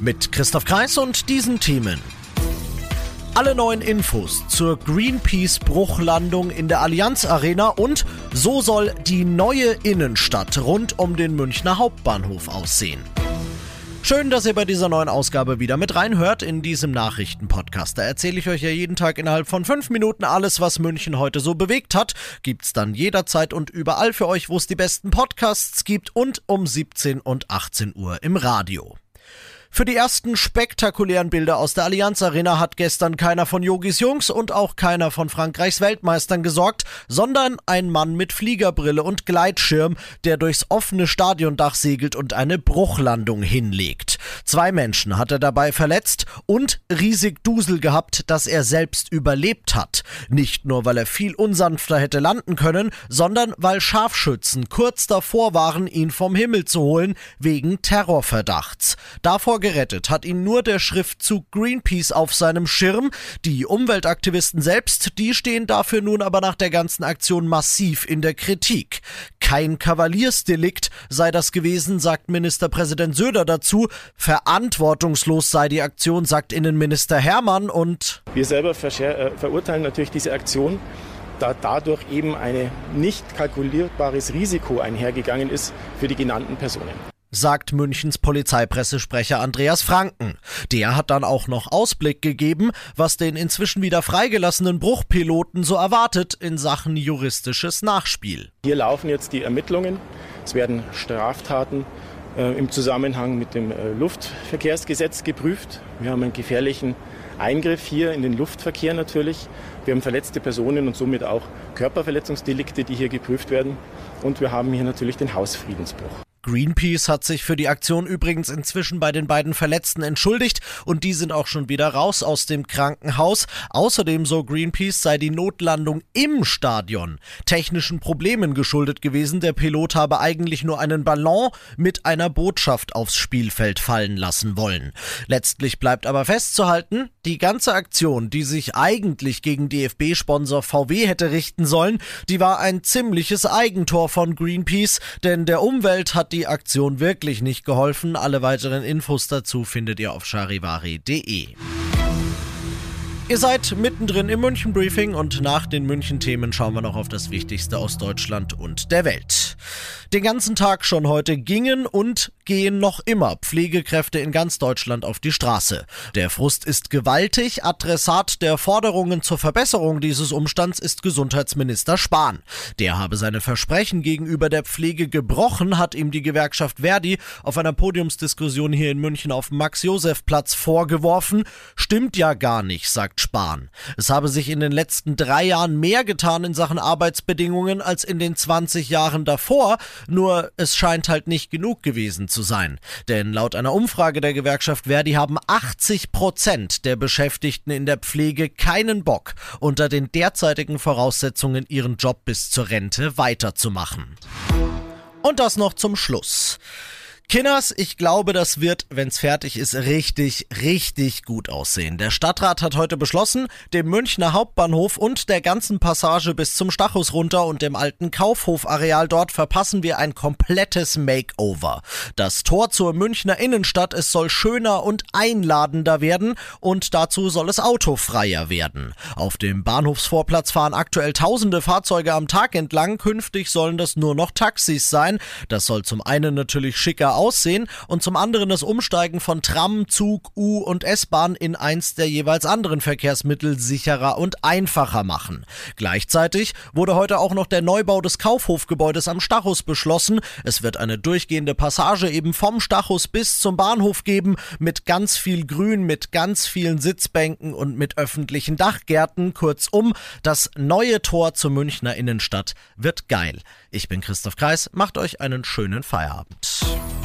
Mit Christoph Kreis und diesen Themen. Alle neuen Infos zur Greenpeace-Bruchlandung in der Allianz Arena und so soll die neue Innenstadt rund um den Münchner Hauptbahnhof aussehen. Schön, dass ihr bei dieser neuen Ausgabe wieder mit reinhört in diesem Nachrichtenpodcast. Da erzähle ich euch ja jeden Tag innerhalb von fünf Minuten alles, was München heute so bewegt hat. Gibt's dann jederzeit und überall für euch, wo es die besten Podcasts gibt und um 17 und 18 Uhr im Radio. Für die ersten spektakulären Bilder aus der Allianz Arena hat gestern keiner von Yogis Jungs und auch keiner von Frankreichs Weltmeistern gesorgt, sondern ein Mann mit Fliegerbrille und Gleitschirm, der durchs offene Stadiondach segelt und eine Bruchlandung hinlegt. Zwei Menschen hat er dabei verletzt und riesig Dusel gehabt, dass er selbst überlebt hat. Nicht nur, weil er viel unsanfter hätte landen können, sondern weil Scharfschützen kurz davor waren, ihn vom Himmel zu holen, wegen Terrorverdachts. Davor gerettet hat ihn nur der Schriftzug Greenpeace auf seinem Schirm. Die Umweltaktivisten selbst, die stehen dafür nun aber nach der ganzen Aktion massiv in der Kritik. Kein Kavaliersdelikt sei das gewesen, sagt Ministerpräsident Söder dazu. Verantwortungslos sei die Aktion, sagt Innenminister Hermann und wir selber äh, verurteilen natürlich diese Aktion da dadurch eben ein nicht kalkulierbares Risiko einhergegangen ist für die genannten Personen sagt Münchens Polizeipressesprecher Andreas Franken. Der hat dann auch noch Ausblick gegeben, was den inzwischen wieder freigelassenen Bruchpiloten so erwartet in Sachen juristisches Nachspiel. Hier laufen jetzt die Ermittlungen. Es werden Straftaten äh, im Zusammenhang mit dem äh, Luftverkehrsgesetz geprüft. Wir haben einen gefährlichen Eingriff hier in den Luftverkehr natürlich. Wir haben verletzte Personen und somit auch Körperverletzungsdelikte, die hier geprüft werden. Und wir haben hier natürlich den Hausfriedensbruch. Greenpeace hat sich für die Aktion übrigens inzwischen bei den beiden Verletzten entschuldigt und die sind auch schon wieder raus aus dem Krankenhaus. Außerdem, so Greenpeace, sei die Notlandung im Stadion technischen Problemen geschuldet gewesen. Der Pilot habe eigentlich nur einen Ballon mit einer Botschaft aufs Spielfeld fallen lassen wollen. Letztlich bleibt aber festzuhalten, die ganze Aktion, die sich eigentlich gegen DFB-Sponsor VW hätte richten sollen, die war ein ziemliches Eigentor von Greenpeace, denn der Umwelt hat die die Aktion wirklich nicht geholfen. Alle weiteren Infos dazu findet ihr auf charivari.de. Ihr seid mittendrin im München Briefing und nach den München Themen schauen wir noch auf das Wichtigste aus Deutschland und der Welt. Den ganzen Tag schon heute gingen und gehen noch immer Pflegekräfte in ganz Deutschland auf die Straße. Der Frust ist gewaltig. Adressat der Forderungen zur Verbesserung dieses Umstands ist Gesundheitsminister Spahn. Der habe seine Versprechen gegenüber der Pflege gebrochen, hat ihm die Gewerkschaft Verdi auf einer Podiumsdiskussion hier in München auf Max-Josef-Platz vorgeworfen. Stimmt ja gar nicht, sagt Spahn. Es habe sich in den letzten drei Jahren mehr getan in Sachen Arbeitsbedingungen als in den 20 Jahren davor. Nur es scheint halt nicht genug gewesen zu sein. Denn laut einer Umfrage der Gewerkschaft Verdi haben 80 Prozent der Beschäftigten in der Pflege keinen Bock, unter den derzeitigen Voraussetzungen ihren Job bis zur Rente weiterzumachen. Und das noch zum Schluss. Kinners, ich glaube, das wird, wenn's fertig ist, richtig, richtig gut aussehen. Der Stadtrat hat heute beschlossen, dem Münchner Hauptbahnhof und der ganzen Passage bis zum Stachus runter und dem alten Kaufhofareal dort verpassen wir ein komplettes Makeover. Das Tor zur Münchner Innenstadt, es soll schöner und einladender werden und dazu soll es autofreier werden. Auf dem Bahnhofsvorplatz fahren aktuell tausende Fahrzeuge am Tag entlang, künftig sollen das nur noch Taxis sein. Das soll zum einen natürlich schicker Aussehen und zum anderen das Umsteigen von Tram, Zug, U- und S-Bahn in eins der jeweils anderen Verkehrsmittel sicherer und einfacher machen. Gleichzeitig wurde heute auch noch der Neubau des Kaufhofgebäudes am Stachus beschlossen. Es wird eine durchgehende Passage eben vom Stachus bis zum Bahnhof geben, mit ganz viel Grün, mit ganz vielen Sitzbänken und mit öffentlichen Dachgärten. Kurzum, das neue Tor zur Münchner Innenstadt wird geil. Ich bin Christoph Kreis, macht euch einen schönen Feierabend.